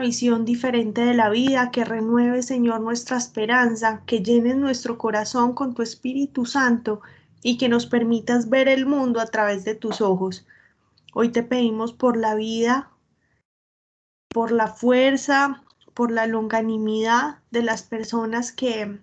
visión diferente de la vida, que renueve, Señor, nuestra esperanza, que llenes nuestro corazón con tu Espíritu Santo y que nos permitas ver el mundo a través de tus ojos. Hoy te pedimos por la vida, por la fuerza, por la longanimidad de las personas que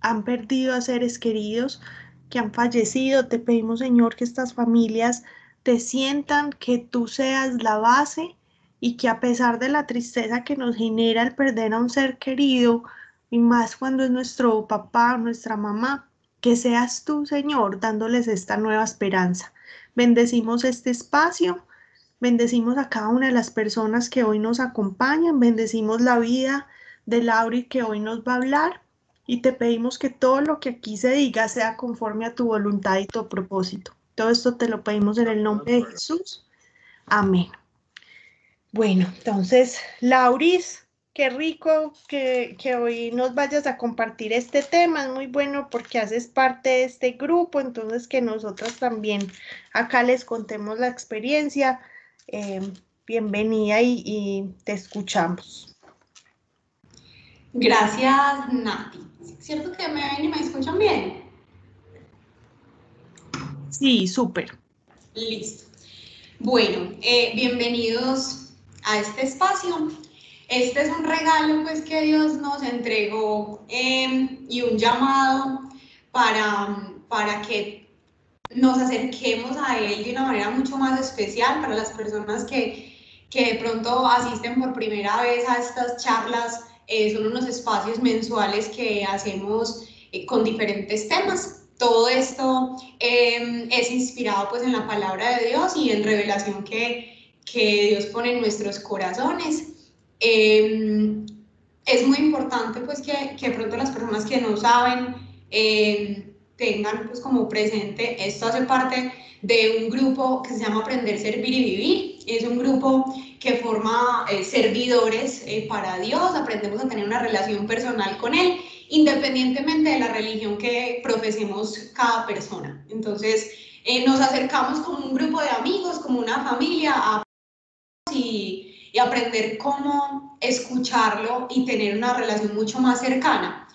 han perdido a seres queridos, que han fallecido. Te pedimos, Señor, que estas familias te sientan, que tú seas la base y que a pesar de la tristeza que nos genera el perder a un ser querido, y más cuando es nuestro papá, nuestra mamá, que seas tú, Señor, dándoles esta nueva esperanza. Bendecimos este espacio, bendecimos a cada una de las personas que hoy nos acompañan, bendecimos la vida de Lauri que hoy nos va a hablar y te pedimos que todo lo que aquí se diga sea conforme a tu voluntad y tu propósito. Todo esto te lo pedimos en el nombre de Jesús. Amén. Bueno, entonces, Lauris, qué rico que, hoy nos vayas a compartir este tema. Es muy bueno porque haces parte de este grupo, entonces que nosotros también acá les contemos la experiencia. Eh, bienvenida y, te escuchamos. Gracias, Nati. ¿Cierto que me ven y me escuchan bien? Sí, súper. Listo. Bueno, eh, bienvenidos a este espacio. Este es un regalo pues que Dios nos entregó em, y un llamado para, para que nos acerquemos a Él de una manera mucho más especial para las personas que, que de pronto asisten por primera vez a estas charlas. Eh, son unos espacios mensuales que hacemos eh, con diferentes temas. Todo esto em, es inspirado pues en la palabra de Dios y en revelación que, que Dios pone en nuestros corazones. Em, es muy importante pues que, que pronto las personas que no saben em, tengan pues como presente, esto hace parte de un grupo que se llama Aprender, Servir y Vivir. Es un grupo que forma eh, servidores eh, para Dios, aprendemos a tener una relación personal con Él, independientemente de la religión que profesemos cada persona. Entonces, eh, nos acercamos como un grupo de amigos, como una familia, y, aprender cómo escucharlo y tener una relación mucho más cercana.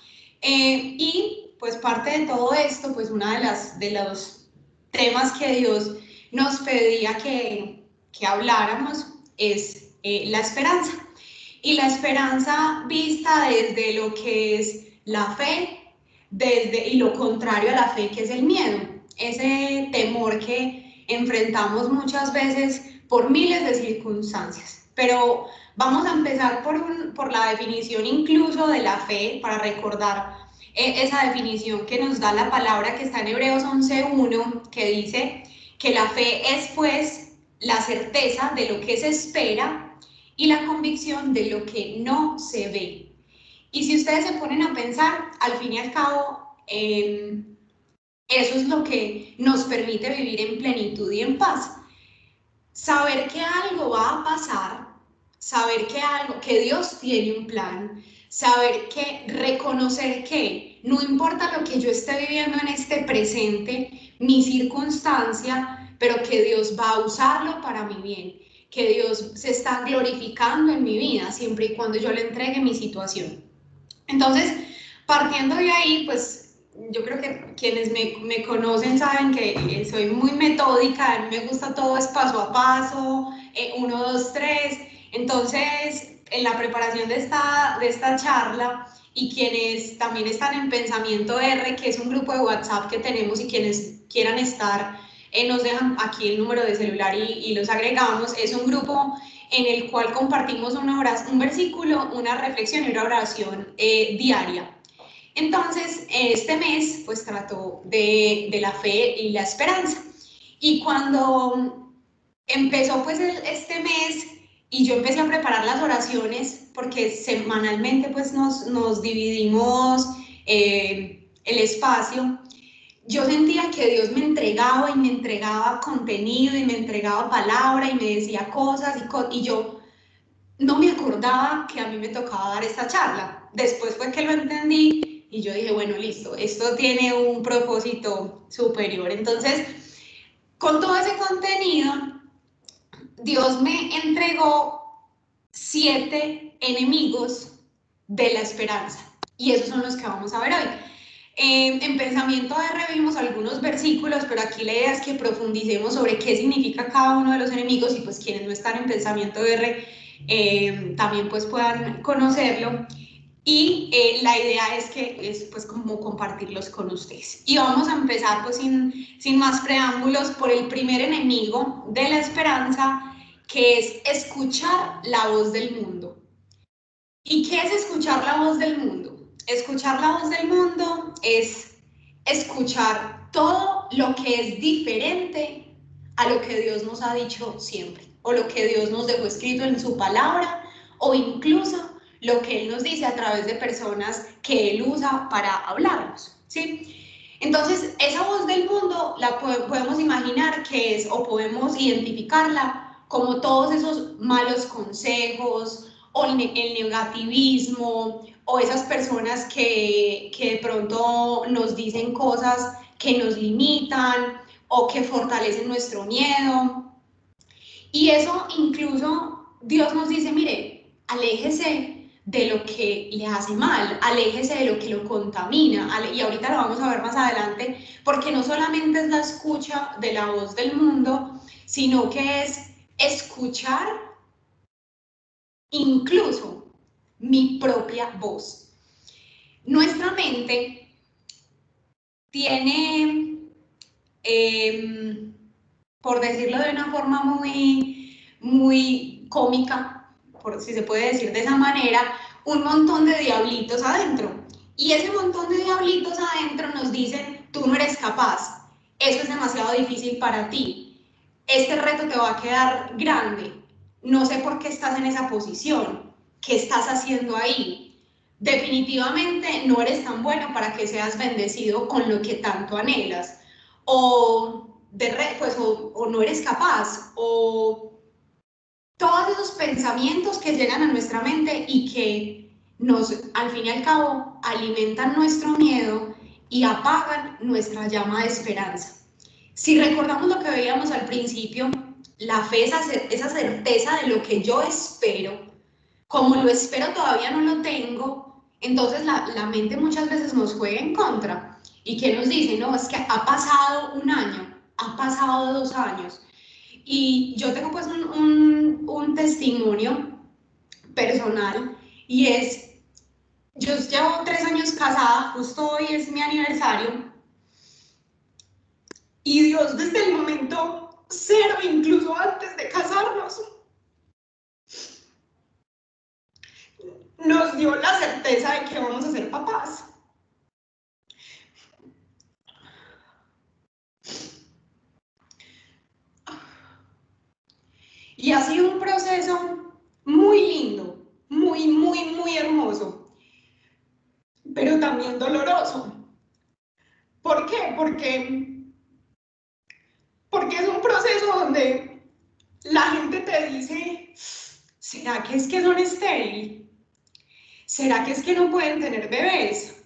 Eh, y pues parte de todo esto, pues una de las de los temas que Dios nos pedía que, que habláramos es eh, la esperanza. Y la esperanza vista desde lo que es la fe, desde y lo contrario a la fe que es el miedo, ese temor que enfrentamos muchas veces por miles de circunstancias. Pero vamos a empezar por, por la definición incluso de la fe, para recordar eh, esa definición que nos da la palabra que está en Hebreos 11.1, que dice que la fe es pues la certeza de lo que se espera y la convicción de lo que no se ve. Y si ustedes se ponen a pensar, al fin y al cabo, em, eso es lo que nos permite vivir en plenitud y en paz saber que algo va a pasar, saber que algo, que Dios tiene un plan, saber que reconocer que no importa lo que yo esté viviendo en este presente, mi circunstancia, pero que Dios va a usarlo para mi bien, que Dios se está glorificando en mi vida siempre y cuando yo le entregue mi situación. Entonces, partiendo de ahí, pues yo creo que quienes me, me, conocen saben que eh, soy muy metódica, me gusta todo es paso a paso, eh, uno, dos, tres. Entonces, en la preparación de esta, de esta charla y quienes también están en Pensamiento R, que es un grupo de WhatsApp que tenemos y quienes quieran estar, eh, nos dejan aquí el número de celular y, y, los agregamos. Es un grupo en el cual compartimos una oración, un versículo, una reflexión y una oración diaria. Entonces, este mes pues trató de, la fe y la esperanza. Y cuando empezó pues este mes y yo empecé a preparar las oraciones, porque semanalmente pues nos, dividimos eh, el espacio, yo sentía que Dios me entregaba y me entregaba contenido y me entregaba palabra y me decía cosas y, y yo no me acordaba que a mí me tocaba dar esta charla. Después fue que lo entendí y yo dije, bueno, listo, esto tiene un propósito superior. Entonces, con todo ese contenido, Dios me entregó siete enemigos de la esperanza. Y esos son los que vamos a ver hoy. en Pensamiento R vimos algunos versículos, pero aquí la idea es que profundicemos sobre qué significa cada uno de los enemigos y pues quienes no están en Pensamiento R eh, también pues puedan conocerlo. Y eh, la idea es que es pues como compartirlos con ustedes. Y vamos a empezar pues sin, sin más preámbulos por el primer enemigo de la esperanza, que es escuchar la voz del mundo. ¿Y qué es escuchar la voz del mundo? Escuchar la voz del mundo es escuchar todo lo que es diferente a lo que Dios nos ha dicho siempre, o lo que Dios nos dejó escrito en su palabra, o incluso lo que Él nos dice a través de personas que Él usa para hablarnos, ¿sí? Entonces, esa voz del mundo la podemos imaginar que es, o podemos identificarla como todos esos malos consejos o el negativismo o esas personas que, que de pronto nos dicen cosas que nos limitan o que fortalecen nuestro miedo. Y eso incluso Dios nos dice, mire, aléjese de lo que le hace mal, aléjese de lo que lo contamina. Y ahorita lo vamos a ver más adelante, porque no solamente es la escucha de la voz del mundo, sino que es escuchar incluso mi propia voz. Nuestra mente tiene, em, por decirlo de una forma muy, muy cómica, si se puede decir de esa manera, un montón de diablitos adentro. Y ese montón de diablitos adentro nos dicen, tú no eres capaz, eso es demasiado difícil para ti, este reto te va a quedar grande, no sé por qué estás en esa posición, qué estás haciendo ahí. Definitivamente no eres tan bueno para que seas bendecido con lo que tanto anhelas. O, de pues, o no eres capaz, o todos esos pensamientos que llegan a nuestra mente y que nos, al fin y al cabo, alimentan nuestro miedo y apagan nuestra llama de esperanza. Si recordamos lo que veíamos al principio, la fe es esa certeza de lo que yo espero, como lo espero todavía no lo tengo, entonces la, la mente muchas veces nos juega en contra. ¿Y qué nos dice? No, es que ha pasado un año, ha pasado dos años, y yo tengo pues un, un, testimonio personal y es, yo llevo tres años casada, justo hoy es mi aniversario, y Dios desde el momento cero, incluso antes de casarnos, nos dio la certeza de que vamos a ser papás. Y ha sido un proceso muy lindo, muy, muy, muy hermoso, pero también doloroso. ¿Por qué? Porque, porque es un proceso donde la gente te dice, ¿será que es que son estériles? ¿Será que es que no pueden tener bebés?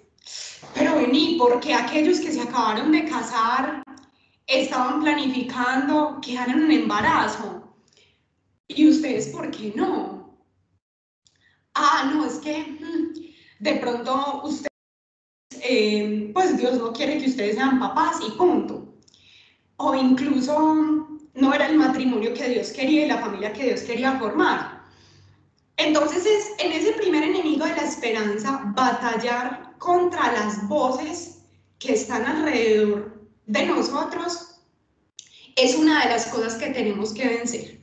Pero vení, porque aquellos que se acabaron de casar estaban planificando que hagan un embarazo? ¿Y ustedes por qué no? Ah, no, es que mm, de pronto ustedes, eh, pues Dios no quiere que ustedes sean papás y punto. O incluso no era el matrimonio que Dios quería y la familia que Dios quería formar. Entonces es en ese primer enemigo de la esperanza, batallar contra las voces que están alrededor de nosotros, es una de las cosas que tenemos que vencer.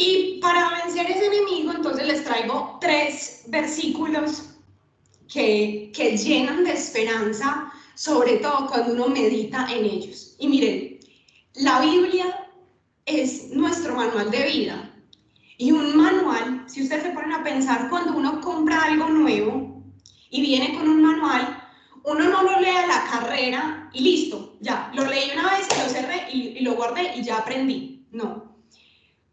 Y para vencer ese enemigo, entonces les traigo tres versículos que, que llenan de esperanza, sobre todo cuando uno medita en ellos. Y miren, la Biblia es nuestro manual de vida. Y un manual, si ustedes se ponen a pensar, cuando uno compra algo nuevo y viene con un manual, uno no lo lee a la carrera y listo, ya, lo leí una vez y lo cerré y, y lo guardé y ya aprendí. No,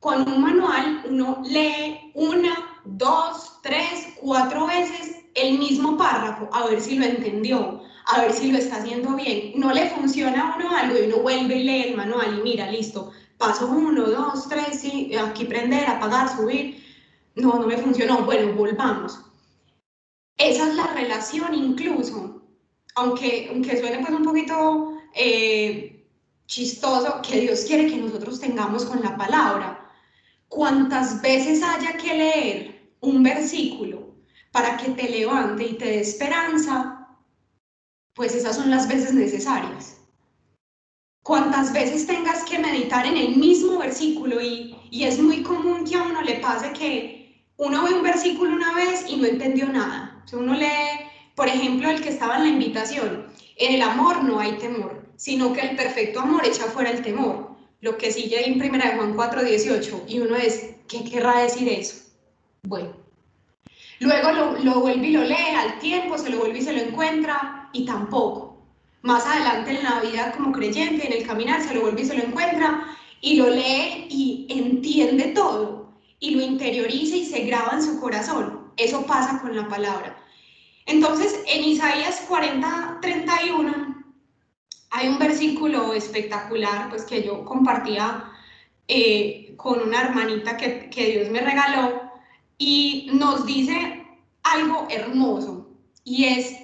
con un manual uno lee una, dos, tres, cuatro veces el mismo párrafo a ver si lo entendió, a ver si lo está haciendo bien. No le funciona a uno algo y uno vuelve y lee el manual y mira, listo, paso uno, dos, tres, sí, aquí prender, apagar, subir. no, no me funcionó, bueno, volvamos. Esa es la relación incluso, aunque, aunque suene pues un poquito eh, chistoso, que Dios quiere que nosotros tengamos con la palabra. Cuantas veces haya que leer un versículo para que te levante y te dé esperanza, pues esas son las veces necesarias. Cuantas veces tengas que meditar en el mismo versículo y, y es muy común que a uno le pase que uno ve un versículo una vez y no entendió nada. O uno lee, por ejemplo, el que estaba en la invitación, en el amor no hay temor, sino que el perfecto amor echa fuera el temor. Lo que sigue en 1 Juan 4, 18, y uno es, ¿qué querrá decir eso? Bueno, luego lo, lo vuelve y lo lee al tiempo, se lo vuelve y se lo encuentra, y tampoco. Más adelante en la vida como creyente, en el caminar, se lo vuelve y se lo encuentra, y lo lee y entiende todo, y lo interioriza y se graba en su corazón. Eso pasa con la palabra. Entonces, en Isaías 40, 31, hay un versículo espectacular, pues que yo compartía eh, con una hermanita que, que Dios me regaló, y nos dice algo hermoso, y es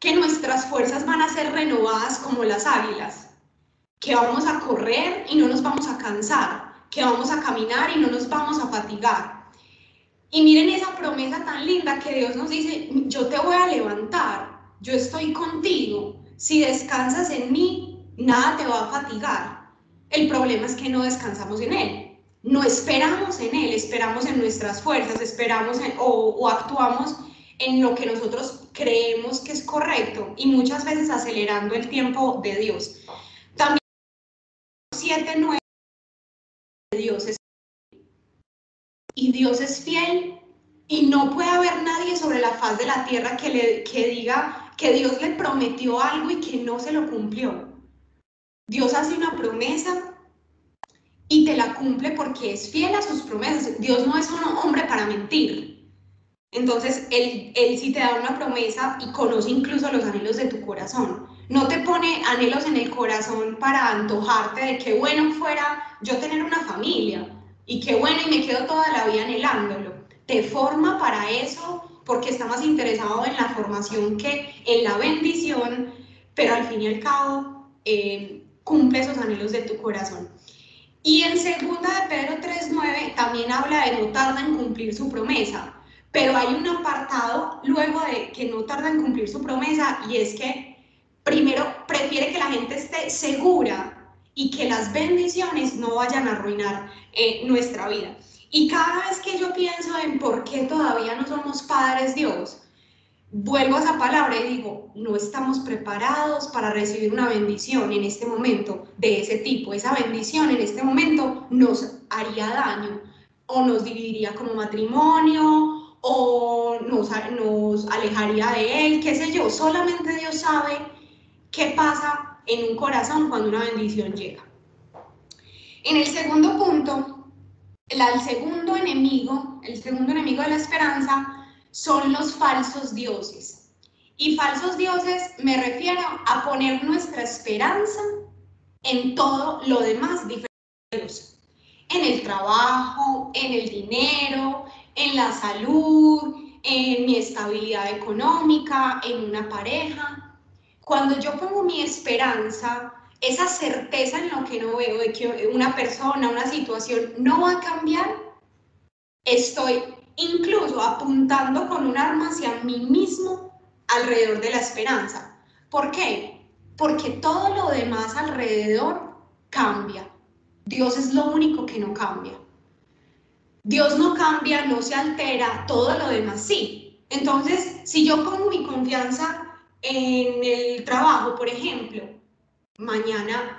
que nuestras fuerzas van a ser renovadas como las águilas, que vamos a correr y no nos vamos a cansar, que vamos a caminar y no nos vamos a fatigar. Y miren esa promesa tan linda que Dios nos dice, yo te voy a levantar, yo estoy contigo, si descansas en mí, nada te va a fatigar. El problema es que no descansamos en Él, no esperamos en Él, esperamos en nuestras fuerzas, esperamos o, o actuamos en lo que nosotros creemos que es correcto y muchas veces acelerando el tiempo de Dios. También 7, 9 Dios es y Dios es fiel y no puede haber nadie sobre la faz de la tierra que, le, que diga que Dios le prometió algo y que no se lo cumplió. Dios hace una promesa y te la cumple porque es fiel a sus promesas. Dios no es un hombre para mentir. Entonces, él, él sí te da una promesa y conoce incluso los anhelos de tu corazón. No te pone anhelos en el corazón para antojarte de que bueno fuera yo tener una familia y qué bueno, y me quedo toda la vida anhelándolo. Te forma para eso porque está más interesado en la formación que en la bendición, pero al fin y al cabo eh, cumple esos anhelos de tu corazón. Y en segunda de Pedro 3.9 también habla de no tarda en cumplir su promesa, pero hay un apartado luego de que no tarda en cumplir su promesa y es que primero prefiere que la gente esté segura y que las bendiciones no vayan a arruinar eh, nuestra vida. Y cada vez que yo pienso en por qué todavía no somos padres Dios, vuelvo a esa palabra y digo, no estamos preparados para recibir una bendición en este momento de ese tipo. Esa bendición en este momento nos haría daño o nos dividiría como matrimonio o nos, nos alejaría de él, qué sé yo. Solamente Dios sabe qué pasa en un corazón cuando una bendición llega. En el segundo punto, el, segundo enemigo, el segundo enemigo de la esperanza son los falsos dioses. Y falsos dioses me refiero a poner nuestra esperanza en todo lo demás diferente. En el trabajo, en el dinero, en la salud, en mi estabilidad económica, en una pareja. Cuando yo pongo mi esperanza, esa certeza en lo que no veo, de que una persona, una situación no va a cambiar, estoy incluso apuntando con un arma hacia mí mismo alrededor de la esperanza. ¿Por qué? Porque todo lo demás alrededor cambia. Dios es lo único que no cambia. Dios no cambia, no se altera, todo lo demás sí. Entonces, si yo pongo mi confianza en el trabajo, por ejemplo, mañana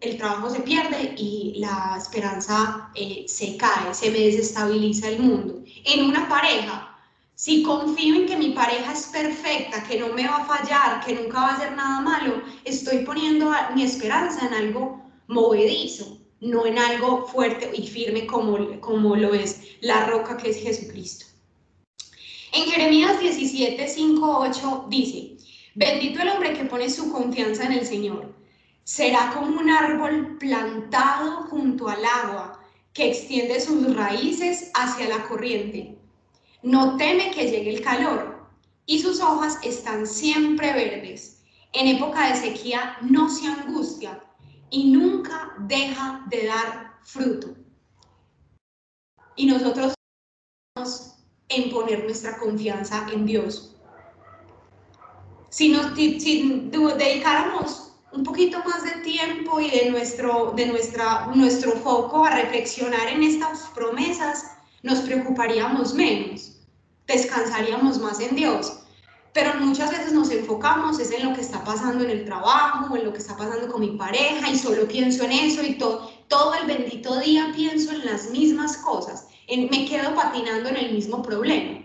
el trabajo se pierde y la esperanza eh, se cae, se me desestabiliza el mundo. En una pareja, si confío en que mi pareja es perfecta, que no me va a fallar, que nunca va a hacer nada malo, estoy poniendo mi esperanza en algo movedizo, no en algo fuerte y firme como, como lo es la roca que es Jesucristo. En Jeremías 17, 5, 8 dice, Bendito el hombre que pone su confianza en el Señor. Será como un árbol plantado junto al agua, que extiende sus raíces hacia la corriente. No teme que llegue el calor y sus hojas están siempre verdes. En época de sequía no se angustia y nunca deja de dar fruto. Y nosotros en poner nuestra confianza en Dios. Si nos si dedicáramos un poquito más de tiempo y de, nuestro, de nuestra, nuestro foco a reflexionar en estas promesas, nos preocuparíamos menos, descansaríamos más en Dios. Pero muchas veces nos enfocamos es en lo que está pasando en el trabajo, en lo que está pasando con mi pareja y solo pienso en eso y todo, todo el bendito día pienso en las mismas cosas me quedo patinando en el mismo problema.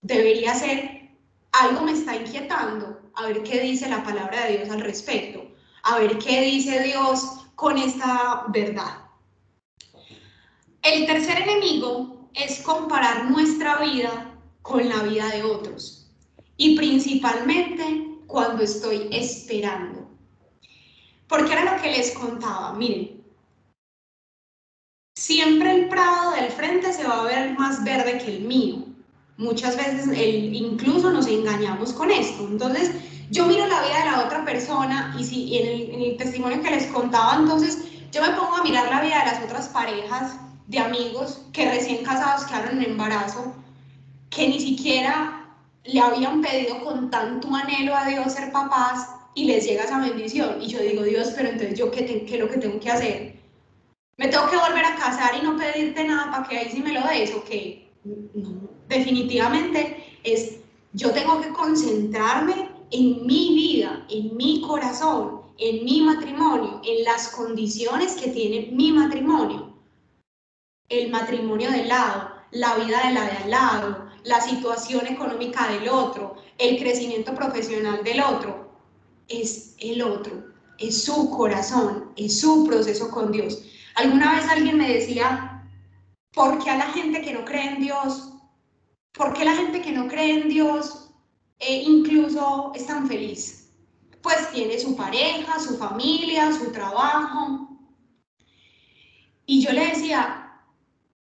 Debería ser, algo me está inquietando, a ver qué dice la palabra de Dios al respecto, a ver qué dice Dios con esta verdad. El tercer enemigo es comparar nuestra vida con la vida de otros y principalmente cuando estoy esperando. Porque era lo que les contaba, miren, siempre el prado del frente se va a ver más verde que el mío. Muchas veces el, incluso nos engañamos con esto. Entonces, yo miro la vida de la otra persona y, si, en, el, testimonio que les contaba, entonces yo me pongo a mirar la vida de las otras parejas de amigos que recién casados quedaron en embarazo, que ni siquiera le habían pedido con tanto anhelo a Dios ser papás y les llega esa bendición. Y yo digo, Dios, pero entonces yo qué, qué es lo que tengo que hacer? me tengo que volver a casar y no pedirte nada para que ahí sí me lo des, o que no, definitivamente es, yo tengo que concentrarme en mi vida, en mi corazón, en mi matrimonio, en las condiciones que tiene mi matrimonio, el matrimonio del lado, la vida de la de al lado, la situación económica del otro, el crecimiento profesional del otro, es el otro, es su corazón, es su proceso con Dios. Alguna vez alguien me decía, ¿por qué a la gente que no cree en Dios, por qué la gente que no cree en Dios eh, incluso es tan feliz? Pues tiene su pareja, su familia, su trabajo. Y yo le decía,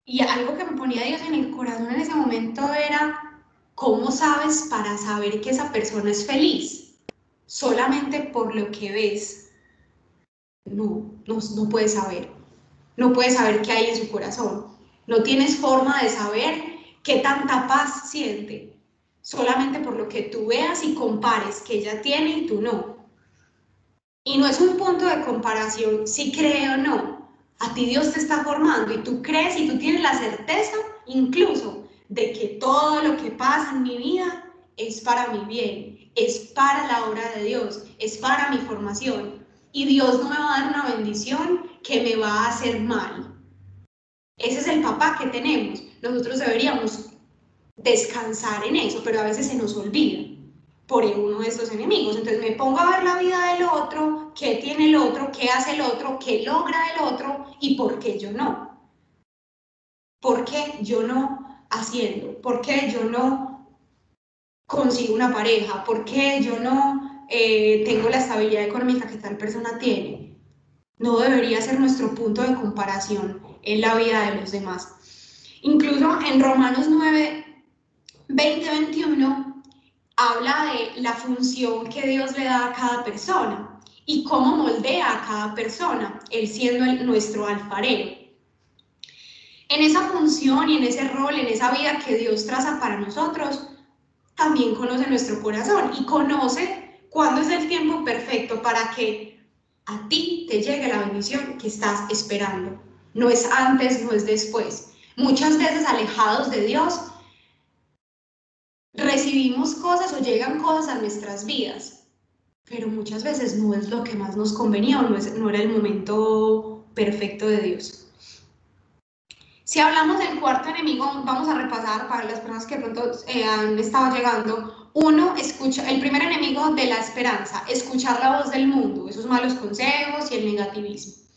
y algo que me ponía Dios en el corazón en ese momento era, ¿cómo sabes para saber que esa persona es feliz? Solamente por lo que ves. No, no, no puedes saber no puedes saber qué hay en su corazón. No tienes forma de saber qué tanta paz siente, solamente por lo que tú veas y compares que ella tiene y tú no. Y no es un punto de comparación si cree o no. A ti Dios te está formando y tú crees y tú tienes la certeza incluso de que todo lo que pasa en mi vida es para mi bien, es para la obra de Dios, es para mi formación. Y Dios no me va a dar una bendición que me va a hacer mal. Ese es el papá que tenemos. Nosotros deberíamos descansar en eso, pero a veces se nos olvida por uno de estos enemigos. Entonces me pongo a ver la vida del otro, qué tiene el otro, qué hace el otro, qué logra el otro y por qué yo no. ¿Por qué yo no haciendo? ¿Por qué yo no consigo una pareja? ¿Por qué yo no eh, tengo la estabilidad económica que tal persona tiene? no debería ser nuestro punto de comparación en la vida de los demás. Incluso en Romanos 9, 20, 21, habla de la función que Dios le da a cada persona y cómo moldea a cada persona, él siendo nuestro alfarero. En esa función y en ese rol, en esa vida que Dios traza para nosotros, también conoce nuestro corazón y conoce cuándo es el tiempo perfecto para que a ti te llegue la bendición que estás esperando. No es antes, no es después. Muchas veces alejados de Dios, recibimos cosas o llegan cosas a nuestras vidas, pero muchas veces no es lo que más nos convenía o no, es, no era el momento perfecto de Dios. Si hablamos del cuarto enemigo, vamos a repasar para las personas que pronto eh, han estado llegando uno, escucha, el primer enemigo de la esperanza, escuchar la voz del mundo, esos malos consejos y el negativismo.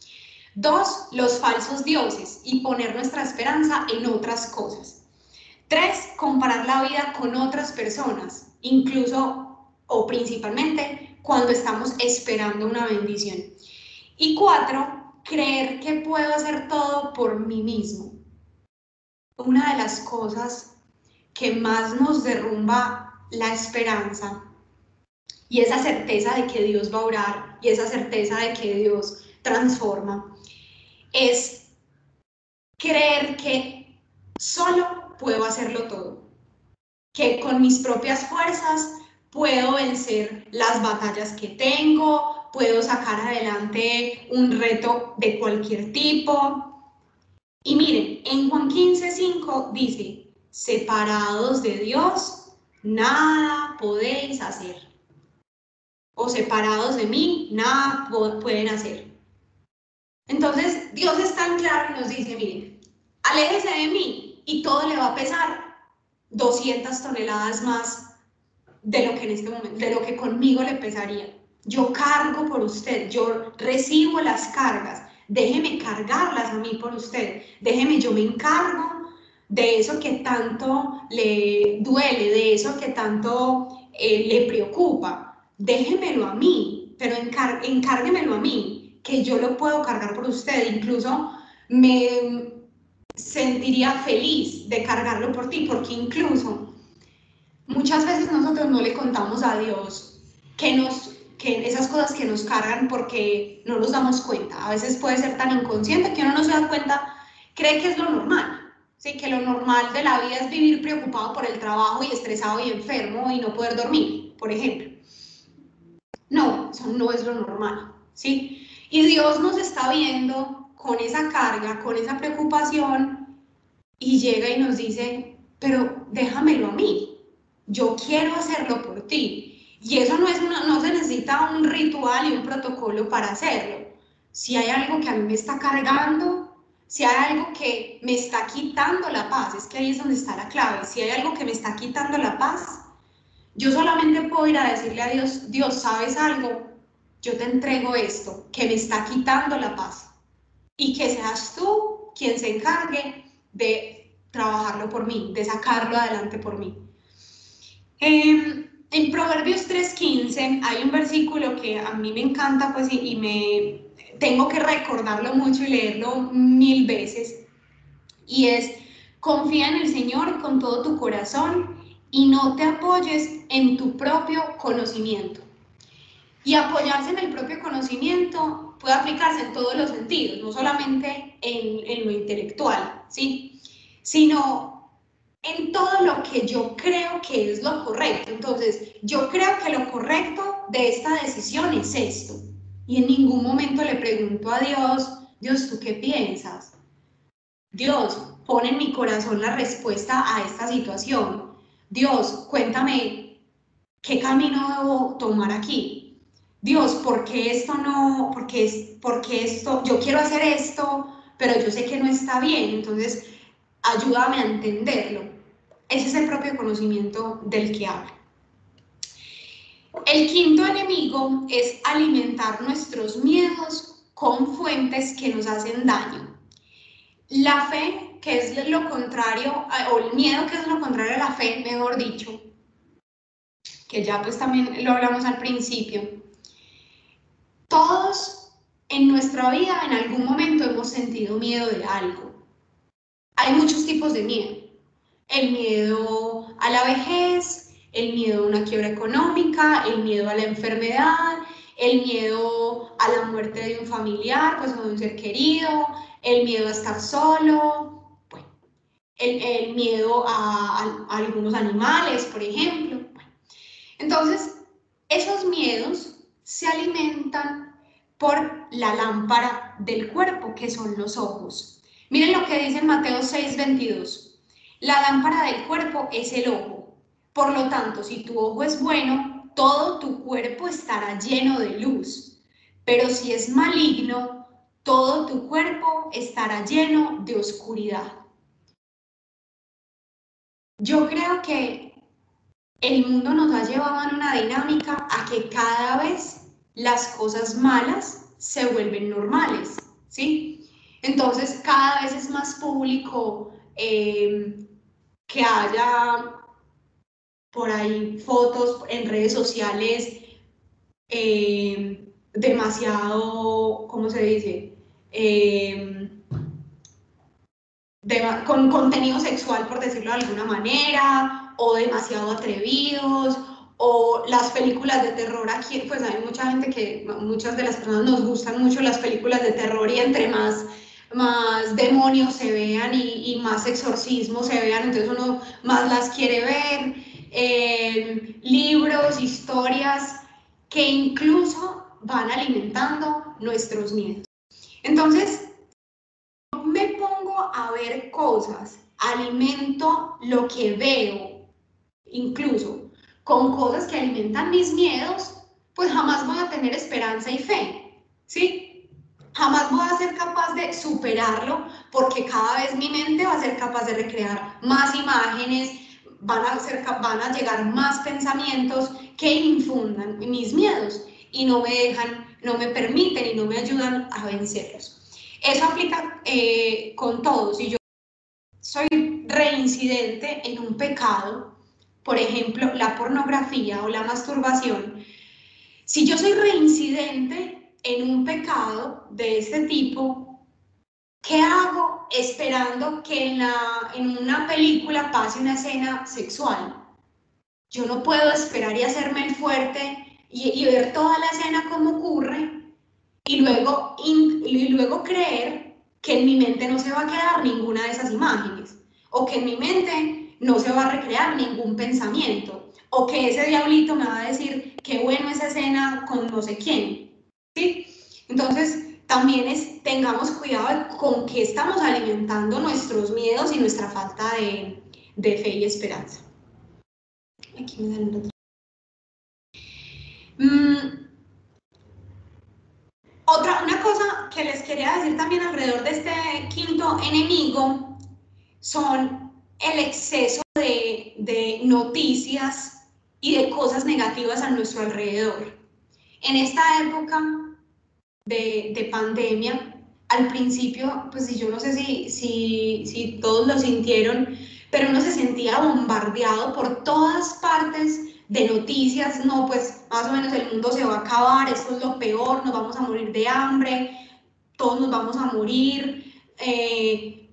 Dos, los falsos dioses y poner nuestra esperanza en otras cosas. Tres, comparar la vida con otras personas, incluso o principalmente cuando estamos esperando una bendición. Y cuatro, creer que puedo hacer todo por mí mismo. Una de las cosas que más nos derrumba la esperanza y esa certeza de que Dios va a orar y esa certeza de que Dios transforma es creer que solo puedo hacerlo todo, que con mis propias fuerzas puedo vencer las batallas que tengo, puedo sacar adelante un reto de cualquier tipo. Y miren, en Juan 15:5 dice, separados de Dios, nada podéis hacer. O separados de mí, nada pueden hacer. Entonces, Dios es tan claro y nos dice, miren, aléjese de mí y todo le va a pesar 200 toneladas más de lo que en este momento, de lo que conmigo le pesaría. Yo cargo por usted, yo recibo las cargas, déjeme cargarlas a mí por usted, déjeme, yo me encargo de eso que tanto le duele, de eso que tanto eh, le preocupa, déjemelo a mí, pero encárguemelo a mí, que yo lo puedo cargar por usted, incluso me sentiría feliz de cargarlo por ti, porque incluso muchas veces nosotros no le contamos a Dios que nos que esas cosas que nos cargan porque no nos damos cuenta. A veces puede ser tan inconsciente que uno no se da cuenta, cree que es lo normal, ¿sí? que lo normal de la vida es vivir preocupado por el trabajo y estresado y enfermo y no poder dormir, por ejemplo. No, eso no es lo normal. ¿sí? Y Dios nos está viendo con esa carga, con esa preocupación y llega y nos dice, pero déjamelo a mí, yo quiero hacerlo por ti y eso no, es una, no se necesita un ritual y un protocolo para hacerlo. Si hay algo que a mí me está cargando, si hay algo que me está quitando la paz, es que ahí es donde está la clave. Si hay algo que me está quitando la paz, yo solamente puedo ir a decirle a Dios, Dios, ¿sabes algo? Yo te entrego esto que me está quitando la paz. Y que seas tú quien se encargue de trabajarlo por mí, de sacarlo adelante por mí. Eh, en Proverbios 3.15 hay un versículo que a mí me encanta pues y, me tengo que recordarlo mucho y leerlo mil veces y es confía en el Señor con todo tu corazón y no te apoyes en tu propio conocimiento. Y apoyarse en el propio conocimiento puede aplicarse en todos los sentidos, no solamente en, en lo intelectual, ¿sí? sino en todo lo que yo creo que es lo correcto. Entonces, yo creo que lo correcto de esta decisión es esto. Y en ningún momento le pregunto a Dios, Dios, ¿tú qué piensas? Dios, pone en mi corazón la respuesta a esta situación. Dios, cuéntame qué camino debo tomar aquí. Dios, ¿por qué esto no? ¿Por qué, por qué esto? Yo quiero hacer esto, pero yo sé que no está bien. Entonces, ayúdame a entenderlo. Ese es el propio conocimiento del que habla. El quinto enemigo es alimentar nuestros miedos con fuentes que nos hacen daño. La fe, que es lo contrario, o el miedo que es lo contrario a la fe, mejor dicho, que ya pues también lo hablamos al principio. Todos en nuestra vida en algún momento hemos sentido miedo de algo. Hay muchos tipos de miedo el miedo a la vejez, el miedo a una quiebra económica, el miedo a la enfermedad, el miedo a la muerte de un familiar, pues de un ser querido, el miedo a estar solo, el, miedo a, algunos animales, por ejemplo. Entonces, esos miedos se alimentan por la lámpara del cuerpo, que son los ojos. Miren lo que dice en Mateo 6, 22. La lámpara del cuerpo es el ojo. Por lo tanto, si tu ojo es bueno, todo tu cuerpo estará lleno de luz. Pero si es maligno, todo tu cuerpo estará lleno de oscuridad. Yo creo que el mundo nos ha llevado en una dinámica a que cada vez las cosas malas se vuelven normales, ¿sí? Entonces cada vez es más público eh, que haya por ahí fotos en redes sociales eh, demasiado, ¿cómo se dice? eh, con contenido sexual, por decirlo de alguna manera, o demasiado atrevidos, o las películas de terror aquí, pues hay mucha gente que, muchas de las personas nos gustan mucho las películas de terror y entre más, más demonios se vean y, más exorcismos se vean, entonces uno más las quiere ver, eh, libros, historias que incluso van alimentando nuestros miedos. Entonces, me pongo a ver cosas, alimento lo que veo, incluso con cosas que alimentan mis miedos, pues jamás voy a tener esperanza y fe, ¿sí? Jamás voy a ser capaz de superarlo porque cada vez mi mente va a ser capaz de recrear más imágenes, van a, ser, van a llegar más pensamientos que infundan mis miedos y no me dejan, no me permiten y no me ayudan a vencerlos. Eso aplica eh, con todos. Si yo soy reincidente en un pecado, por ejemplo, la pornografía o la masturbación, si yo soy reincidente en un pecado de este tipo, ¿qué hago esperando que en, la, en una película pase una escena sexual? Yo no puedo esperar y hacerme el fuerte y, ver toda la escena como ocurre y luego, y luego creer que en mi mente no se va a quedar ninguna de esas imágenes o que en mi mente no se va a recrear ningún pensamiento. O que ese diablito me va a decir, qué bueno esa escena con no sé quién. ¿Sí? Entonces, también es, tengamos cuidado con qué estamos alimentando nuestros miedos y nuestra falta de, fe y esperanza. Aquí me dan mm, otra, una cosa que les quería decir también alrededor de este quinto enemigo son el exceso de, noticias y de cosas negativas a nuestro alrededor. En esta época de, pandemia, al principio, pues yo no sé si, si, si todos lo sintieron, pero uno se sentía bombardeado por todas partes de noticias, no, pues más o menos el mundo se va a acabar, esto es lo peor, nos vamos a morir de hambre, todos nos vamos a morir. Eh,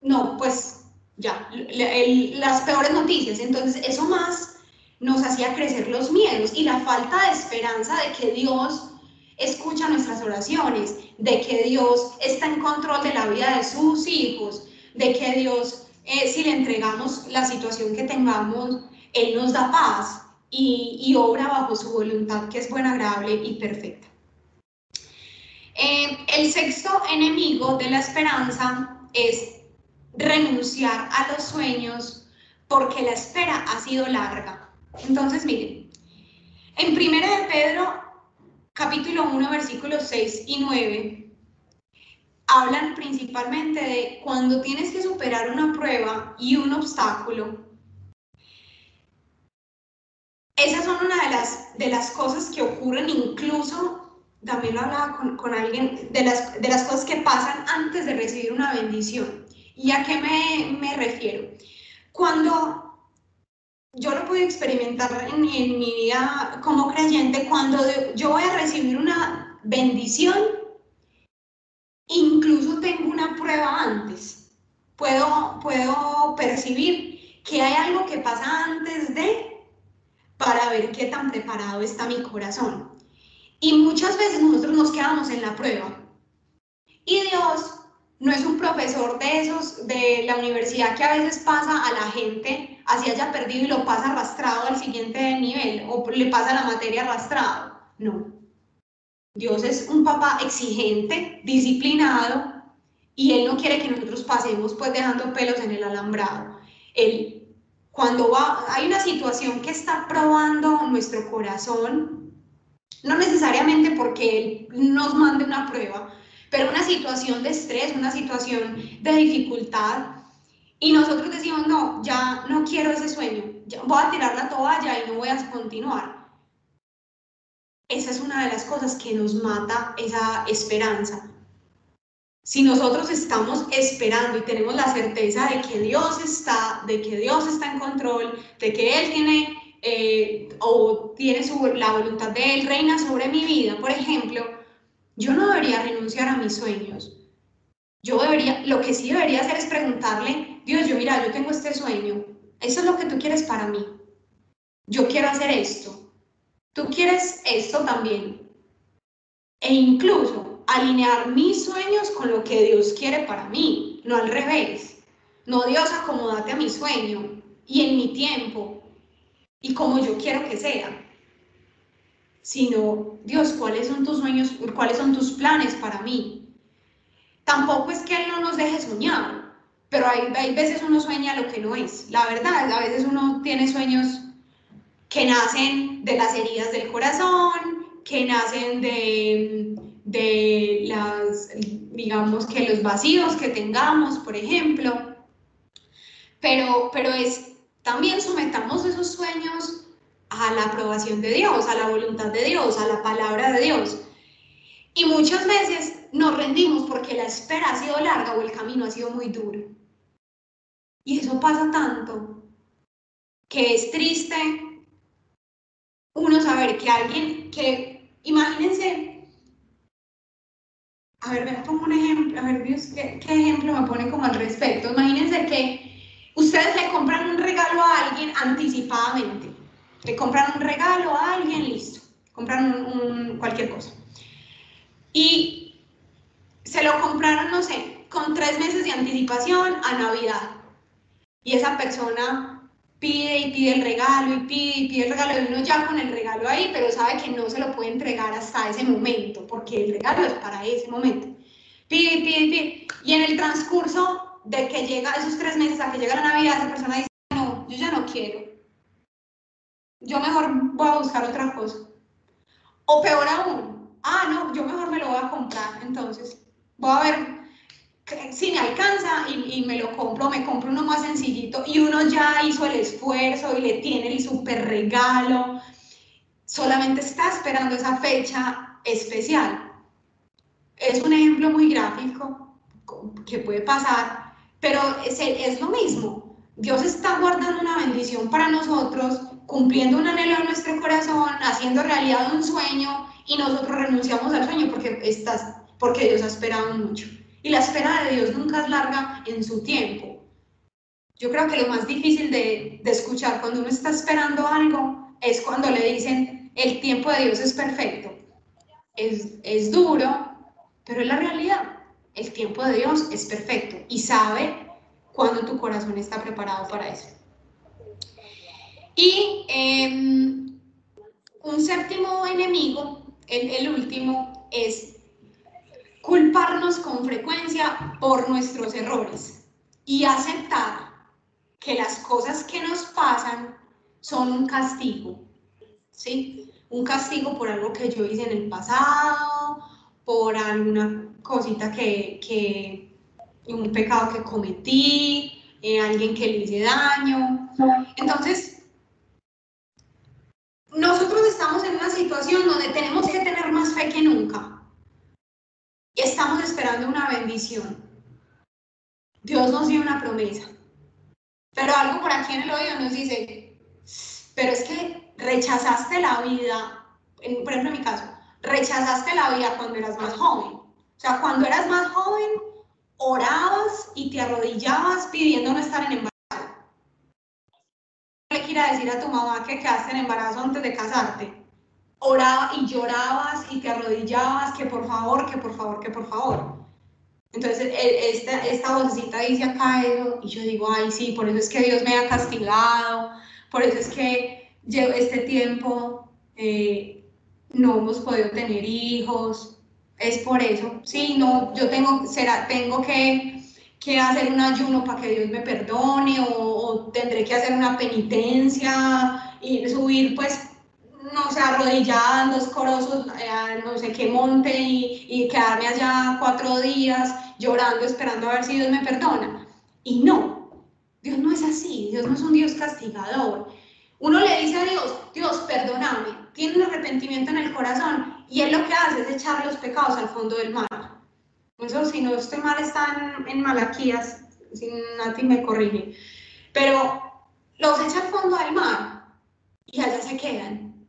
no, pues ya, las peores noticias. Entonces, eso más nos hacía crecer los miedos y la falta de esperanza de que Dios escucha nuestras oraciones, de que Dios está en control de la vida de sus hijos, de que Dios, eh, si le entregamos la situación que tengamos, Él nos da paz y, obra bajo su voluntad, que es buena, agradable y perfecta. Eh, el sexto enemigo de la esperanza es renunciar a los sueños porque la espera ha sido larga. Entonces, miren, en 1 de Pedro, capítulo 1, versículos 6 y 9, hablan principalmente de cuando tienes que superar una prueba y un obstáculo. Esas son una de las, de las cosas que ocurren incluso, también lo hablaba con, con alguien, de las, de las cosas que pasan antes de recibir una bendición. ¿Y a qué me, refiero? Cuando yo lo pude experimentar en, mi vida como creyente, cuando yo voy a recibir una bendición, incluso tengo una prueba antes. Puedo, puedo percibir que hay algo que pasa antes de para ver qué tan preparado está mi corazón. Y muchas veces nosotros nos quedamos en la prueba. Y Dios no es un profesor de esos de la universidad que a veces pasa a la gente así haya perdido y lo pasa arrastrado al siguiente nivel o le pasa la materia arrastrado. No. Dios es un papá exigente, disciplinado y Él no quiere que nosotros pasemos pues dejando pelos en el alambrado. Él, cuando va, hay una situación que está probando nuestro corazón, no necesariamente porque Él nos mande una prueba, pero una situación de estrés, una situación de dificultad, y nosotros decimos, no, ya no quiero ese sueño, voy a tirar la toalla y no voy a continuar. Esa es una de las cosas que nos mata esa esperanza. Si nosotros estamos esperando y tenemos la certeza de que Dios está, de que Dios está en control, de que Él tiene eh, o tiene su, la voluntad de Él reina sobre mi vida, por ejemplo, yo no debería renunciar a mis sueños. Yo debería, lo que sí debería hacer es preguntarle, Dios, yo mira, yo tengo este sueño, eso es lo que tú quieres para mí. Yo quiero hacer esto. Tú quieres esto también. E incluso alinear mis sueños con lo que Dios quiere para mí, no al revés. No Dios, acomódate a mi sueño y en mi tiempo y como yo quiero que sea sino, Dios, ¿cuáles son tus sueños, cuáles son tus planes para mí? Tampoco es que Él no nos deje soñar, pero hay, hay veces uno sueña lo que no es. La verdad, a veces uno tiene sueños que nacen de las heridas del corazón, que nacen de, de las, digamos que los vacíos que tengamos, por ejemplo. Pero, pero es, también sometamos esos sueños a la aprobación de Dios, a la voluntad de Dios, a la palabra de Dios. Y muchas veces nos rendimos porque la espera ha sido larga o el camino ha sido muy duro. Y eso pasa tanto que es triste uno saber que alguien que, imagínense, a ver, me pongo un ejemplo, a ver, Dios, ¿qué, ¿qué, ejemplo me pone como al respecto? Imagínense que ustedes le compran un regalo a alguien anticipadamente le compran un regalo a alguien, listo. Compran un, cualquier cosa. Y se lo compraron, no sé, con tres meses de anticipación a Navidad. Y esa persona pide y pide el regalo y pide y pide el regalo y uno ya con el regalo ahí, pero sabe que no se lo puede entregar hasta ese momento, porque el regalo es para ese momento. Pide y pide y pide. Y en el transcurso de que llega esos tres meses a que llega la Navidad, esa persona dice, no, yo ya no quiero yo mejor voy a buscar otra cosa. O peor aún, ah, no, yo mejor me lo voy a comprar, entonces voy a ver si me alcanza y, me lo compro, me compro uno más sencillito y uno ya hizo el esfuerzo y le tiene el super regalo, solamente está esperando esa fecha especial. Es un ejemplo muy gráfico que puede pasar, pero es, es lo mismo. Dios está guardando una bendición para nosotros cumpliendo un anhelo en nuestro corazón, haciendo realidad un sueño y nosotros renunciamos al sueño porque, estás, porque Dios ha esperado mucho. Y la espera de Dios nunca es larga en su tiempo. Yo creo que lo más difícil de, de escuchar cuando uno está esperando algo es cuando le dicen el tiempo de Dios es perfecto. Es, es duro, pero es la realidad. El tiempo de Dios es perfecto y sabe cuando tu corazón está preparado para eso. Y em, un séptimo enemigo, el, el último, es culparnos con frecuencia por nuestros errores y aceptar que las cosas que nos pasan son un castigo, ¿sí? Un castigo por algo que yo hice en el pasado, por alguna cosita que, que un pecado que cometí, eh, alguien que le hice daño. Entonces, nosotros estamos en una situación donde tenemos que tener más fe que nunca. Y estamos esperando una bendición. Dios nos dio una promesa. Pero algo por aquí en el oído nos dice, pero es que rechazaste la vida, por ejemplo en mi caso, rechazaste la vida cuando eras más joven. O sea, cuando eras más joven, orabas y te arrodillabas pidiendo no estar en embarazo le quiera decir a tu mamá que quedaste en embarazo antes de casarte. Oraba y llorabas y te arrodillabas, que por favor, que por favor, que por favor. Entonces, esta, esta vocecita dice acá eso, y yo digo, ay, sí, por eso es que Dios me ha castigado, por eso es que llevo este tiempo eh, no hemos podido tener hijos, es por eso. Sí, no, yo tengo, será, tengo que que hacer un ayuno para que Dios me perdone o, tendré que hacer una penitencia y subir pues no sé, arrodillada en dos corosos, eh, no sé qué monte y, y, quedarme allá cuatro días llorando, esperando a ver si Dios me perdona. Y no, Dios no es así, Dios no es un Dios castigador. Uno le dice a Dios, Dios, perdóname, tiene un arrepentimiento en el corazón y Él lo que hace es echar los pecados al fondo del mar. Eso, si no estoy mal, está en, Malaquías, si Nati me corrige. Pero los echa al fondo del mar y allá se quedan.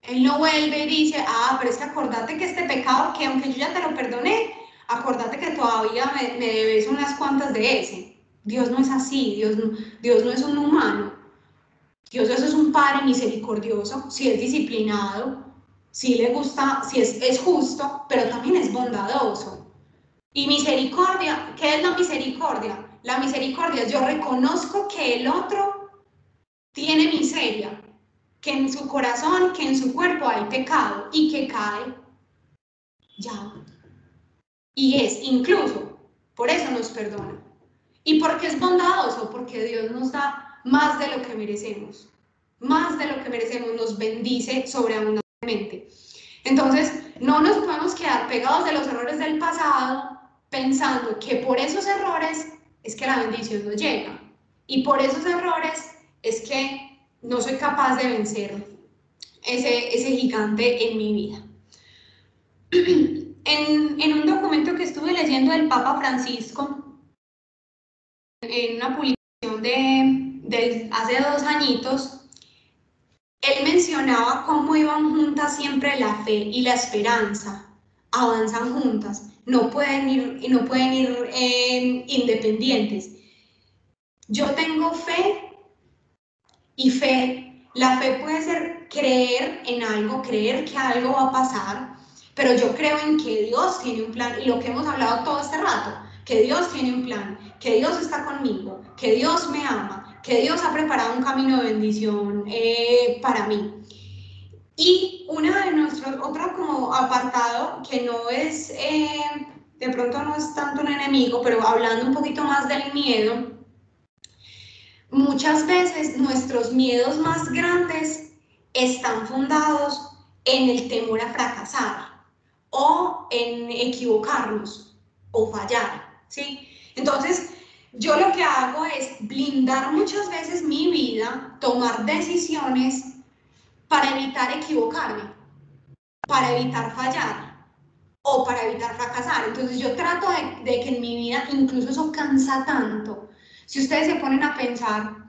Él no vuelve y dice, ah, pero es que acordate que este pecado, que aunque yo ya te lo perdoné, acordate que todavía me, me debes unas cuantas de ese. Dios no es así, Dios no, Dios no es un humano. Dios eso es un Padre misericordioso, si es disciplinado, si le gusta, si es, es justo, pero también es bondadoso. Y misericordia, ¿qué es la misericordia? La misericordia yo reconozco que el otro tiene miseria, que en su corazón, que en su cuerpo hay pecado y que cae. Ya. Y es incluso, por eso nos perdona. ¿Y porque es bondadoso? Porque Dios nos da más de lo que merecemos. Más de lo que merecemos, nos bendice sobreabundantemente. Entonces, no nos podemos quedar pegados de los errores del pasado pensando que por esos errores es que la bendición no llega. Y por esos errores es que no soy capaz de vencer ese, ese gigante en mi vida. En, en, un documento que estuve leyendo del Papa Francisco, en una publicación de, de hace dos añitos, él mencionaba cómo iban juntas siempre la fe y la esperanza, avanzan juntas, no pueden ir, no pueden ir eh, independientes. Yo tengo fe y fe, la fe puede ser creer en algo, creer que algo va a pasar, pero yo creo en que Dios tiene un plan y lo que hemos hablado todo este rato, que Dios tiene un plan, que Dios está conmigo, que Dios me ama, que Dios ha preparado un camino de bendición eh, para mí. Y una de nuestros, otro como apartado que no es, eh, de pronto no es tanto un enemigo, pero hablando un poquito más del miedo, Muchas veces nuestros miedos más grandes están fundados en el temor a fracasar o en equivocarnos o fallar, ¿sí? Entonces, yo lo que hago es blindar muchas veces mi vida, tomar decisiones para evitar equivocarme, para evitar fallar o para evitar fracasar. Entonces yo trato de, que en mi vida, incluso eso cansa tanto, si ustedes se ponen a pensar,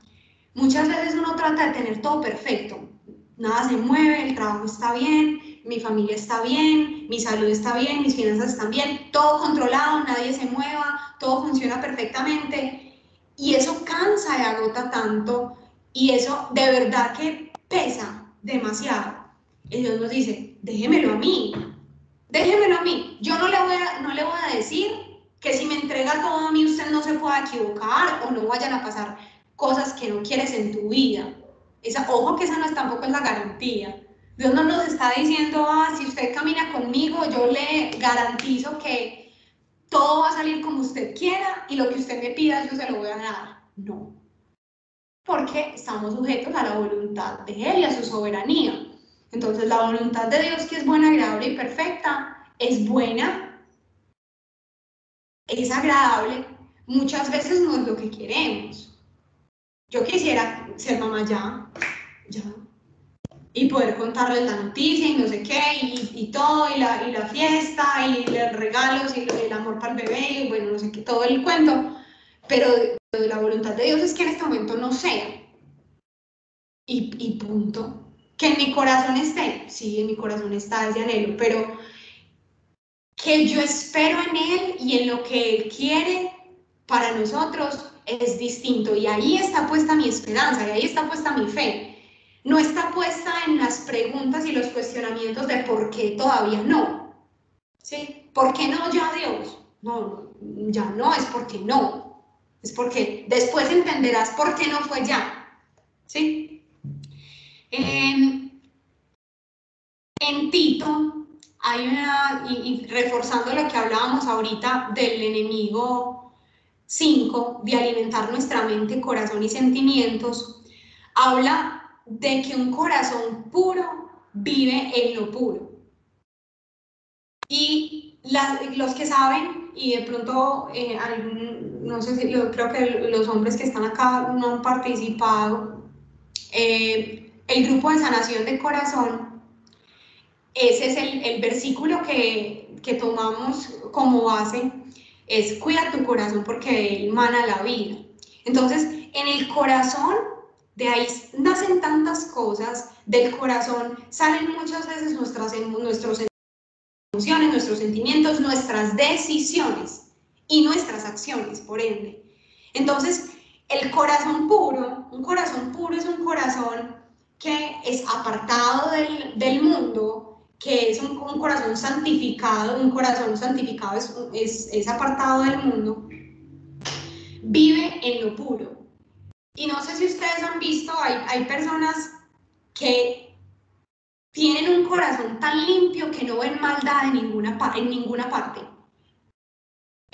muchas veces uno trata de tener todo perfecto. Nada se mueve, el trabajo está bien, mi familia está bien, mi salud está bien, mis finanzas están bien, todo controlado, nadie se mueva, todo funciona perfectamente. Y eso cansa y agota tanto y eso de verdad que pesa demasiado. Y Dios nos dice, déjemelo a mí, déjemelo a mí. Yo no le voy a, no le voy a decir que si me entrega todo a mí usted no se pueda equivocar o no vayan a pasar cosas que no quieres en tu vida. Esa, ojo que esa no es, tampoco es la garantía. Dios no nos está diciendo, ah, si usted camina conmigo, yo le garantizo que todo va a salir como usted quiera y lo que usted me pida yo se lo voy a dar. No. Porque estamos sujetos a la voluntad de Él y a su soberanía. Entonces la voluntad de Dios que es buena, agradable y perfecta, es buena, es agradable, muchas veces no es lo que queremos. Yo quisiera ser mamá ya, ya, y poder contarles la noticia y no sé qué, y, todo, y la, y la, fiesta, y los regalos, y el amor para el bebé, y bueno, no sé qué, todo el cuento, pero la voluntad de Dios es que en este momento no sea. Y, y punto. Que en mi corazón esté, sí, en mi corazón está ese anhelo, pero que yo espero en Él y en lo que Él quiere para nosotros es distinto. Y ahí está puesta mi esperanza, y ahí está puesta mi fe. No está puesta en las preguntas y los cuestionamientos de por qué todavía no. ¿Sí? ¿Por qué no ya Dios? No, ya no, es porque no. Es porque después entenderás por qué no fue ya. ¿Sí? en Tito hay una, y, reforzando lo que hablábamos ahorita del enemigo 5, de alimentar nuestra mente, corazón y sentimientos, habla de que un corazón puro vive en lo puro. Y los que saben, y de pronto, eh, no sé si yo creo que los hombres que están acá no han participado, eh, el grupo de sanación de corazón ese es el, versículo que, que, tomamos como base, es cuida tu corazón porque de él mana la vida. Entonces, en el corazón De ahí nacen tantas cosas, del corazón salen muchas veces nuestras, nuestros emociones, nuestros sentimientos, nuestras decisiones y nuestras acciones, por ende. Entonces, el corazón puro, un corazón puro es un corazón que es apartado del, del mundo, que es un, corazón santificado, un corazón santificado es, es, es apartado del mundo, vive en lo puro. Y no sé si ustedes han visto, hay, hay personas que tienen un corazón tan limpio que no ven maldad en ninguna, en ninguna parte.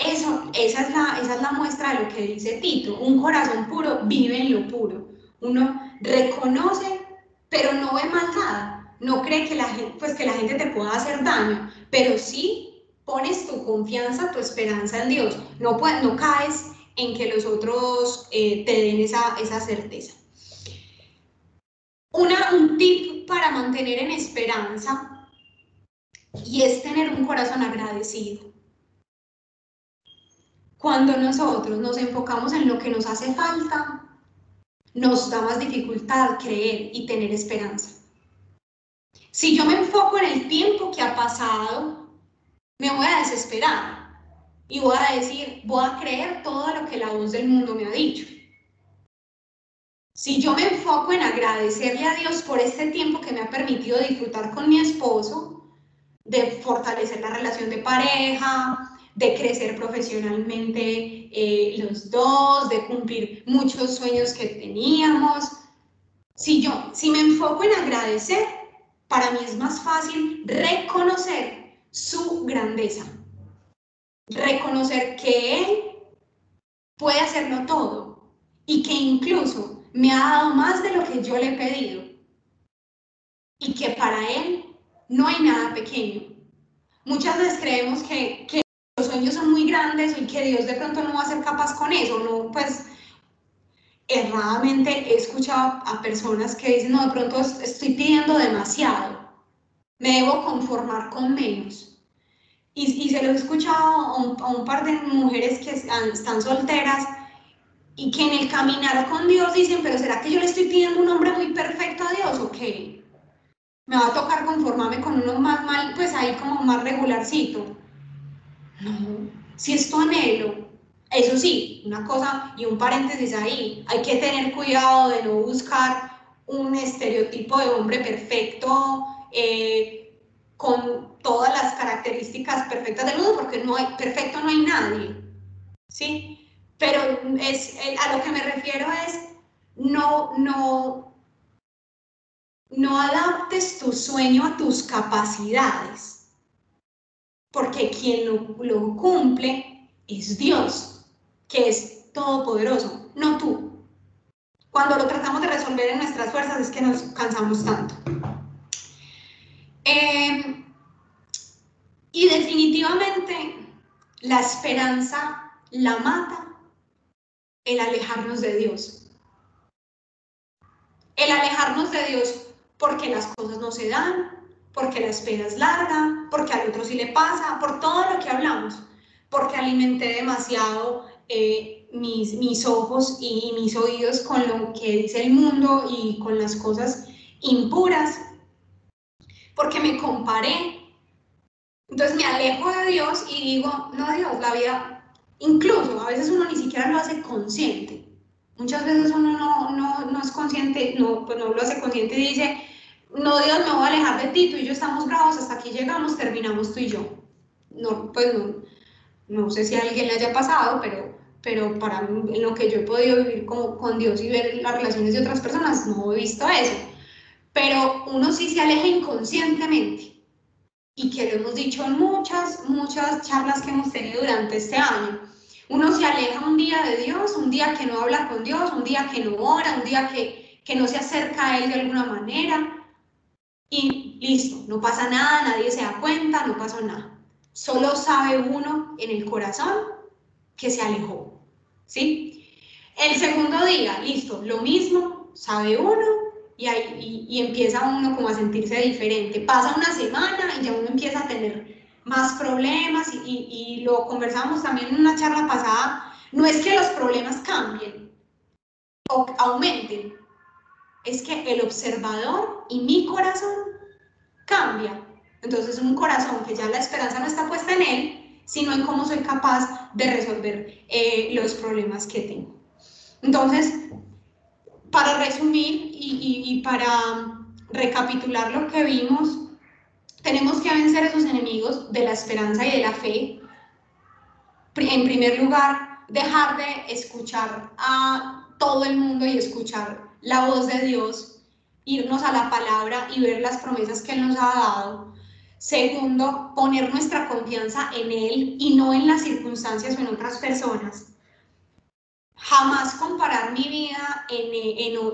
Eso, esa, es la, esa es la muestra de lo que dice Tito. Un corazón puro vive en lo puro. Uno reconoce, pero no ve maldad. No cree que la gente, pues que la gente te pueda hacer daño, pero sí pones tu confianza, tu esperanza en Dios. No, puedes, no caes en que los otros eh, te den esa, esa certeza. Una, un tip para mantener en esperanza y es tener un corazón agradecido. Cuando nosotros nos enfocamos en lo que nos hace falta, nos da más dificultad creer y tener esperanza. Si yo me enfoco en el tiempo que ha pasado, me voy a desesperar y voy a decir, voy a creer todo lo que la voz del mundo me ha dicho. Si yo me enfoco en agradecerle a Dios por este tiempo que me ha permitido disfrutar con mi esposo, de fortalecer la relación de pareja, de crecer profesionalmente eh, los dos, de cumplir muchos sueños que teníamos. Si yo, si me enfoco en agradecer, para mí es más fácil reconocer su grandeza reconocer que Él puede hacerlo todo y que incluso me ha dado más de lo que yo le he pedido y que para Él no hay nada pequeño. Muchas veces creemos que, que sueños son muy grandes y que Dios de pronto no va a ser capaz con eso, no, pues erradamente he escuchado a personas que dicen, no, de pronto estoy pidiendo demasiado, me debo conformar con menos. Y, se lo he escuchado a un, par de mujeres que están, solteras y que en el caminar con Dios dicen, pero ¿será que yo le estoy pidiendo un hombre muy perfecto a Dios o qué? Me va a tocar conformarme con uno más mal, pues ahí como más regularcito. No, si es tu anhelo, eso sí, una cosa y un paréntesis ahí, hay que tener cuidado de no buscar un estereotipo de hombre perfecto, eh, con todas las características perfectas del mundo, porque no hay, perfecto no hay nadie, ¿sí? Pero es, eh, a lo que me refiero es, no, no, no adaptes tu sueño a tus capacidades, porque quien lo, cumple es Dios, que es todopoderoso, no tú. Cuando lo tratamos de resolver en nuestras fuerzas es que nos cansamos tanto. Em, y definitivamente la esperanza la mata el alejarnos de Dios. El alejarnos de Dios porque las cosas no se dan, porque la espera es larga, porque al otro sí le pasa, por todo lo que hablamos, porque alimenté demasiado eh, mis, mis ojos y mis oídos con lo que dice el mundo y con las cosas impuras porque me comparé. Entonces me alejo de Dios y digo, no Dios, la vida, incluso a veces uno ni siquiera lo hace consciente. Muchas veces uno no, no, no es consciente, no, pues no lo hace consciente y dice, no Dios, me voy a alejar de ti, tú y yo estamos bravos, hasta aquí llegamos, terminamos tú y yo. No, pues no, no sé si a alguien le haya pasado, pero, pero para en lo que yo he podido vivir con, con Dios y ver las relaciones de otras personas, no he visto eso pero uno sí se aleja inconscientemente. Y que lo hemos dicho en muchas, muchas charlas que hemos tenido durante este año. Uno se aleja un día de Dios, un día que no habla con Dios, un día que no ora, un día que, que no se acerca a Él de alguna manera. Y listo, no pasa nada, nadie se da cuenta, no pasó nada. Solo sabe uno en el corazón que se alejó. ¿Sí? El segundo día, listo, lo mismo, sabe uno y, empieza uno como a sentirse diferente. Pasa una semana y ya uno empieza a tener más problemas y, lo conversamos también en una charla pasada, no es que los problemas cambien o aumenten, es que el observador y mi corazón cambia. Entonces un corazón que ya la esperanza no está puesta en él, sino en cómo soy capaz de resolver eh, los problemas que tengo. Entonces, para resumir y para recapitular lo que vimos, tenemos que vencer esos enemigos de la esperanza y de la fe. En primer lugar, dejar de escuchar a todo el mundo y escuchar la voz de Dios, irnos a la palabra y ver las promesas que Él nos ha dado. Segundo, poner nuestra confianza en Él y no en las circunstancias o en otras personas. Jamás comparar mi vida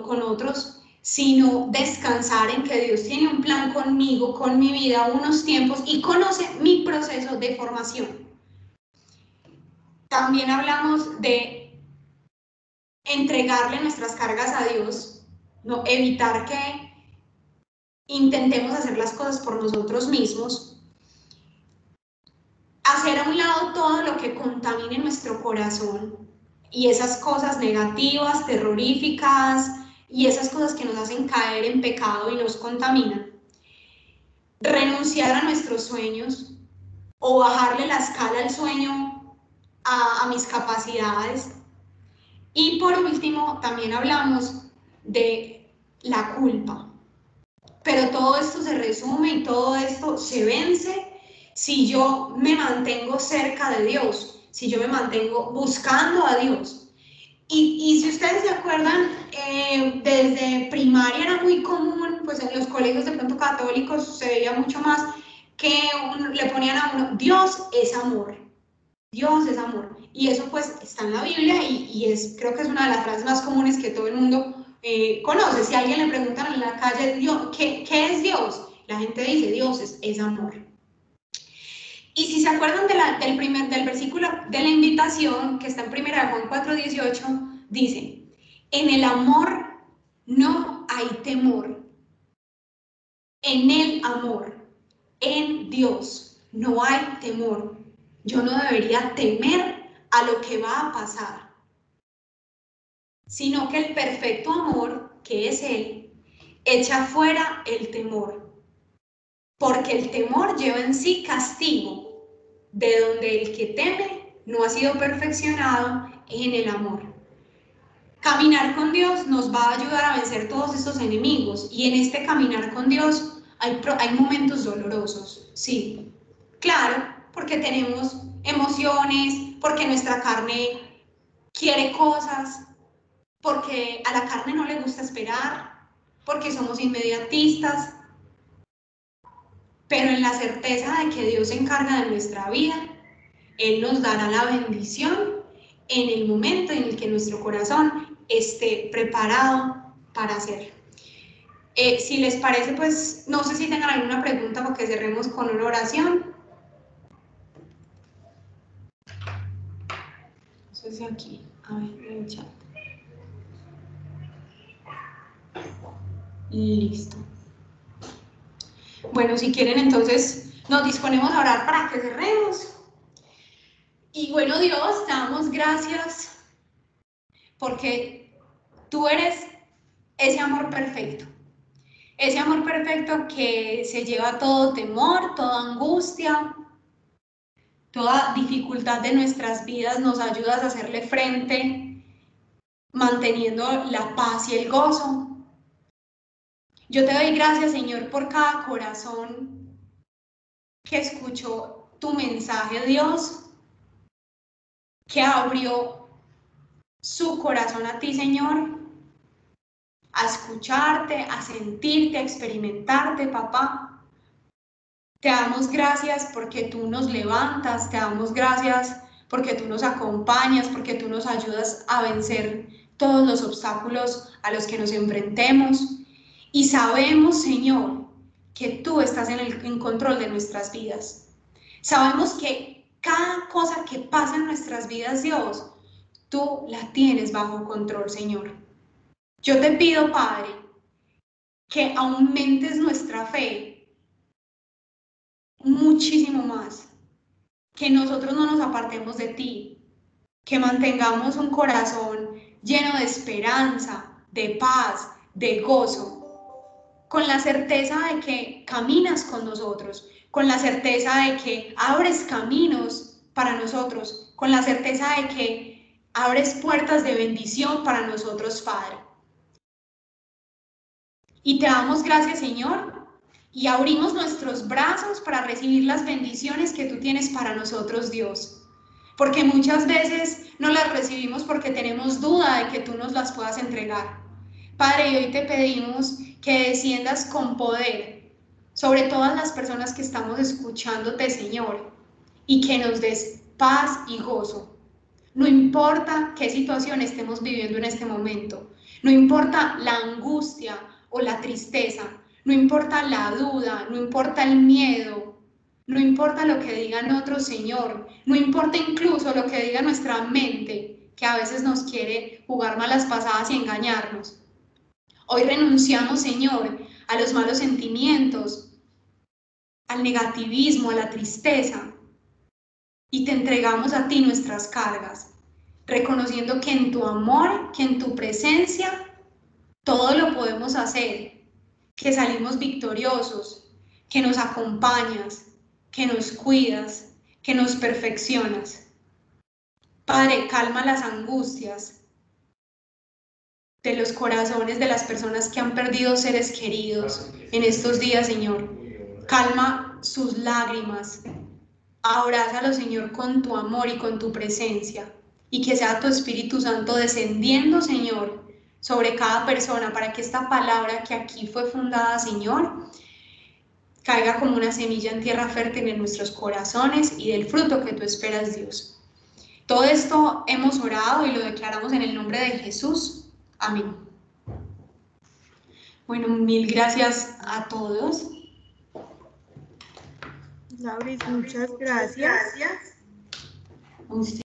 con otros, sino descansar en que Dios tiene un plan conmigo, con mi vida, unos tiempos y conoce mi proceso de formación. También hablamos de entregarle nuestras cargas a Dios, no evitar que intentemos hacer las cosas por nosotros mismos, hacer a un lado todo lo que contamine nuestro corazón y esas cosas negativas, terroríficas y esas cosas que nos hacen caer en pecado y nos contaminan. Renunciar a nuestros sueños o bajarle la escala al sueño a, mis capacidades. Y por último, también hablamos de la culpa. Pero todo esto se resume y todo esto se vence si yo me mantengo cerca de Dios, si yo me mantengo buscando a Dios. Y, y si ustedes se acuerdan, eh, desde primaria era muy común, pues en los colegios de pronto católicos se veía mucho más, que le ponían a uno, Dios es amor. Dios es amor. Y eso pues está en la Biblia y, es, creo que es una de las frases más comunes que todo el mundo eh, conoce. Si alguien le preguntan en la calle, Dios, ¿qué, ¿qué, es Dios? La gente dice, Dios es, es amor. Y si se acuerdan de del, primer, del versículo de la invitación que está en 1 Juan 4:18, dice, en el amor no hay temor. En el amor, en Dios, no hay temor yo no debería temer a lo que va a pasar, sino que el perfecto amor, que es Él, echa fuera el temor, porque el temor lleva en sí castigo, de donde el que teme no ha sido perfeccionado en el amor. Caminar con Dios nos va a ayudar a vencer todos estos enemigos y en este caminar con Dios hay, hay momentos dolorosos, sí, claro, porque tenemos emociones, porque nuestra carne quiere cosas, porque a la carne no le gusta esperar, porque somos inmediatistas, pero en la certeza de que Dios se encarga de nuestra vida, Él nos dará la bendición en el momento en el que nuestro corazón esté preparado para hacerlo. Eh, si les parece, pues no sé si tengan alguna pregunta porque cerremos con una oración. aquí, a ver, en el chat. Listo. Bueno, si quieren, entonces nos disponemos a orar para que cerremos. Y bueno, Dios, damos gracias porque tú eres ese amor perfecto. Ese amor perfecto que se lleva todo temor, toda angustia, toda dificultad de nuestras vidas nos ayudas a hacerle frente, manteniendo la paz y el gozo. Yo te doy gracias, Señor, por cada corazón que escuchó tu mensaje, Dios, que abrió su corazón a ti, Señor, a escucharte, a sentirte, a experimentarte, papá. Te damos gracias porque tú nos levantas, te damos gracias porque tú nos acompañas, porque tú nos ayudas a vencer todos los obstáculos a los que nos enfrentemos. Y sabemos, Señor, que tú estás en el control de nuestras vidas. Sabemos que cada cosa que pasa en nuestras vidas, Dios, tú la tienes bajo control, Señor. Yo te pido, Padre, que aumentes nuestra fe muchísimo más. Que nosotros no nos apartemos de ti, que mantengamos un corazón lleno de esperanza, de paz, de gozo, con la certeza de que caminas con nosotros, con la certeza de que abres caminos para nosotros, con la certeza de que abres puertas de bendición para nosotros, Padre. Y te damos gracias, Señor, y abrimos nuestros brazos para recibir las bendiciones que tú tienes para nosotros, Dios. Porque muchas veces no las recibimos porque tenemos duda de que tú nos las puedas entregar. Padre, y hoy te pedimos que desciendas con poder sobre todas las personas que estamos escuchándote, Señor, y que nos des paz y gozo. No importa qué situación estemos viviendo en este momento, no importa la angustia o la tristeza, no importa la duda, no importa el miedo, no importa lo que digan otros, Señor, no importa incluso lo que diga nuestra mente, que a veces nos quiere jugar malas pasadas y engañarnos. Hoy renunciamos, Señor, a los malos sentimientos, al negativismo, a la tristeza, y te entregamos a ti nuestras cargas, reconociendo que en tu amor, que en tu presencia, todo lo podemos hacer, que salimos victoriosos, que nos acompañas, que nos cuidas, que nos perfeccionas. Padre, calma las angustias, de los corazones de las personas que han perdido seres queridos en estos días, Señor. Calma sus lágrimas. Abrázalo, Señor, con tu amor y con tu presencia. Y que sea tu Espíritu Santo descendiendo, Señor, sobre cada persona para que esta palabra que aquí fue fundada, Señor, caiga como una semilla en tierra fértil en nuestros corazones y del fruto que tú esperas, Dios. Todo esto hemos orado y lo declaramos en el nombre de Jesús. Amén. Bueno, mil gracias a todos. Lauris, muchas gracias.